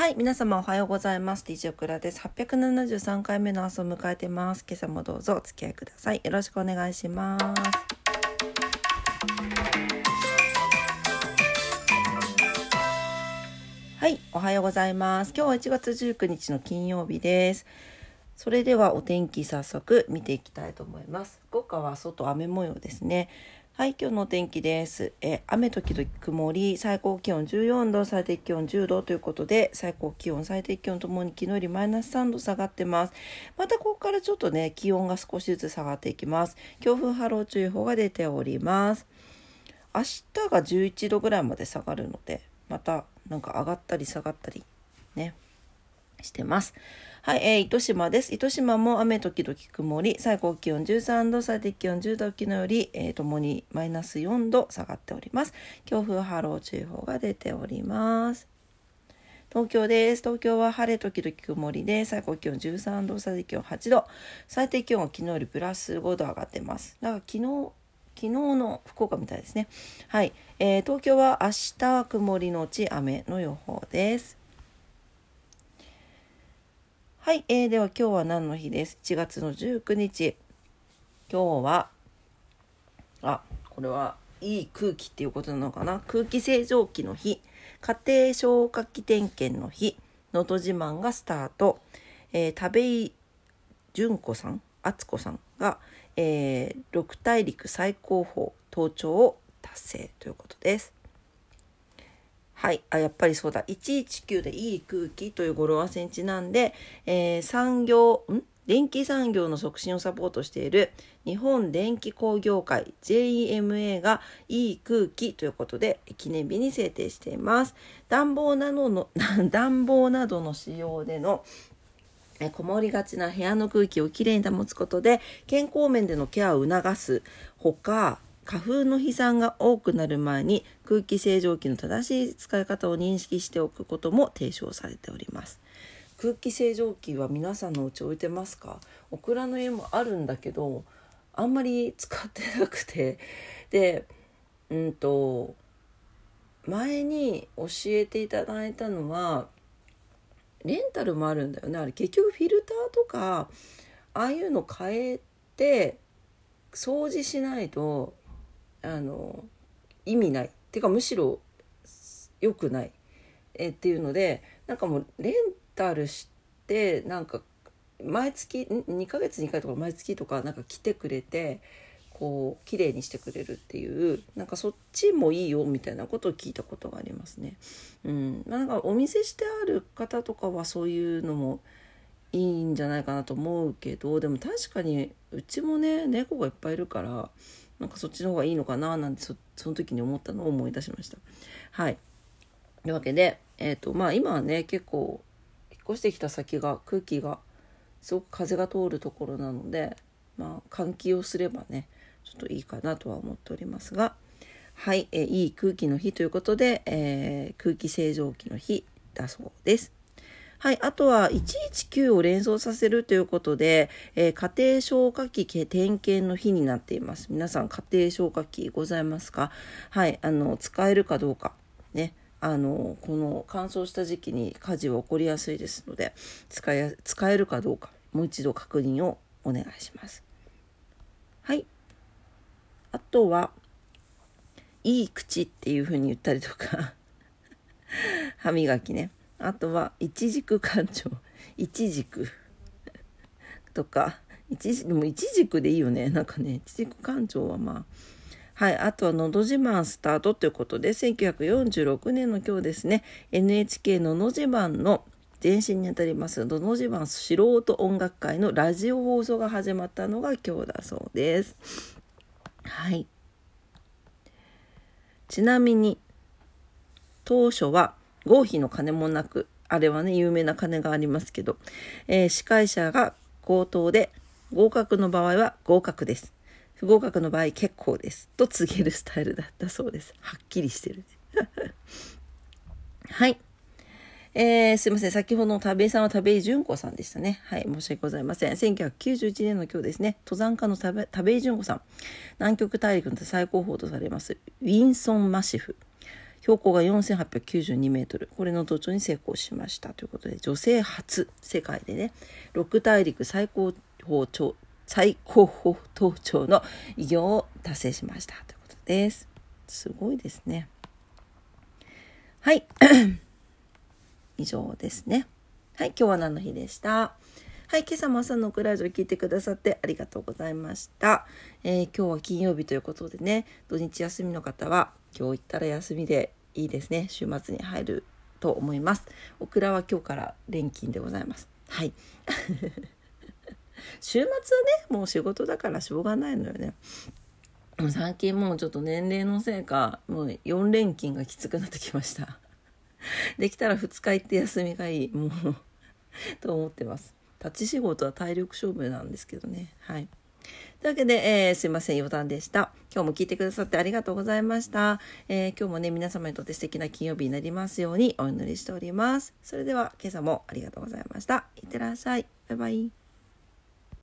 はい、皆様おはようございます。DJ オクラです。873回目の朝を迎えてます。今朝もどうぞお付き合いください。よろしくお願いします。はい、おはようございます。今日は1月19日の金曜日です。それではお天気早速見ていきたいと思います。福岡は外雨模様ですね。はい、今日の天気です。え、雨時々曇り、最高気温14度、最低気温10度ということで、最高気温、最低気温ともに昨日よりマイナス3度下がってます。またここからちょっとね、気温が少しずつ下がっていきます。強風波浪注意報が出ております。明日が11度ぐらいまで下がるので、またなんか上がったり下がったりね、してます。はい、えー、糸島です。糸島も雨時々曇り、最高気温13度、最低気温10度、昨日より、えー、ともにマイナス4度下がっております。強風波浪注意報が出ております。東京です。東京は晴れ時々曇りで、最高気温13度、最低気温8度、最低気温は昨日よりプラス5度上がってます。だから昨日、昨日の福岡みたいですね。はい、えー、東京は明日曇りのち雨の予報です。はい、えー、では今日は何の日です？1月の19日。今日は、あ、これはいい空気っていうことなのかな？空気清浄機の日、家庭消火器点検の日、能登自慢がスタート、えー、田部井純子さん、敦子さんが、えー、六大陸最高峰登頂を達成ということです。はい。あ、やっぱりそうだ。119でいい空気という語呂合わせにちなんで、えー、産業、ん？電気産業の促進をサポートしている日本電気工業会 JEMA がいい空気ということで記念日に制定しています。暖房などの、暖房などの使用でのこもりがちな部屋の空気をきれいに保つことで健康面でのケアを促すほか花粉の飛散が多くなる前に空気清浄機の正しい使い方を認識しておくことも提唱されております。空気清浄機は皆さんのお家置いてますか？オクラの家もあるんだけどあんまり使ってなくて。でうんと前に教えていただいたのはレンタルもあるんだよね。あれ結局フィルターとかああいうの変えて掃除しないとあの意味ない。っていうかむしろ良くない。えっていうのでなんかもうレンタルしてなんか毎月2ヶ月に1回とか毎月とかなんか来てくれてこう綺麗にしてくれるっていうなんかそっちもいいよみたいなことを聞いたことがありますね。うん。まあ、なんかお店してある方とかはそういうのもいいんじゃないかなと思うけどでも確かにうちもね猫がいっぱいいるからなんかそっちの方がいいのかななんてその時に思ったのを思い出しました。はい。というわけで、えっ、ー、とまあ今はね結構引っ越してきた先が空気がすごく風が通るところなのでまあ換気をすればねちょっといいかなとは思っておりますがはい、えー、いい空気の日ということで、えー、空気清浄機の日だそうです。はい。あとは、119を連想させるということで、えー、家庭消火器点検の日になっています。皆さん、家庭消火器ございますか？はい。あの、使えるかどうか。ね。あの、この乾燥した時期に火事は起こりやすいですので、使え、使えるかどうか、もう一度確認をお願いします。はい。あとは、いい口っていう風に言ったりとか、歯磨きね。あとは、いちじく館長。いちじく。とか、いちでもいちじくでいいよね。なんかね、いちじく館長はまあ。はい。あとは、のど自慢スタートということで、1946年の今日ですね、NHK のの自慢の前身にあたります、のど自慢素人音楽会のラジオ放送が始まったのが今日だそうです。はい。ちなみに、当初は、合否の金もなく、あれはね、有名な金がありますけど、えー、司会者が口頭で、合格の場合は合格です。不合格の場合結構です。と告げるスタイルだったそうです。はっきりしてる。はい。えー、すいません。先ほどの田部井さんは田部井純子さんでしたね。はい。申し訳ございません。1991年の今日ですね、登山家の田部井純子さん。南極大陸の最高峰とされます、ウィンソンマシフ。標高が4892メートル。これの登頂に成功しました。ということで女性初世界でね6大陸最高峰頂最高峰登頂の偉業を達成しました。ということです。すごいですね。はい。以上ですね。はい今日は何の日でした？はい、今朝も朝のクラジオ聞いてくださってありがとうございました。えー、今日は金曜日ということでね、土日休みの方は今日行ったら休みでいいですね。週末に入ると思います。オクラは今日から連勤でございます。はい。週末はね、もう仕事だからしょうがないのよね。最近もうちょっと年齢のせいか、もう4連勤がきつくなってきました。できたら2日行って休みがいい。もうと思ってます。立ち仕事は体力勝負なんですけどね。はい。というわけで、えー、すいません、余談でした。今日も聞いてくださってありがとうございました。えー、今日もね、皆様にとって素敵な金曜日になりますようにお祈りしております。それでは、今朝もありがとうございました。いってらっしゃい。バイバイ。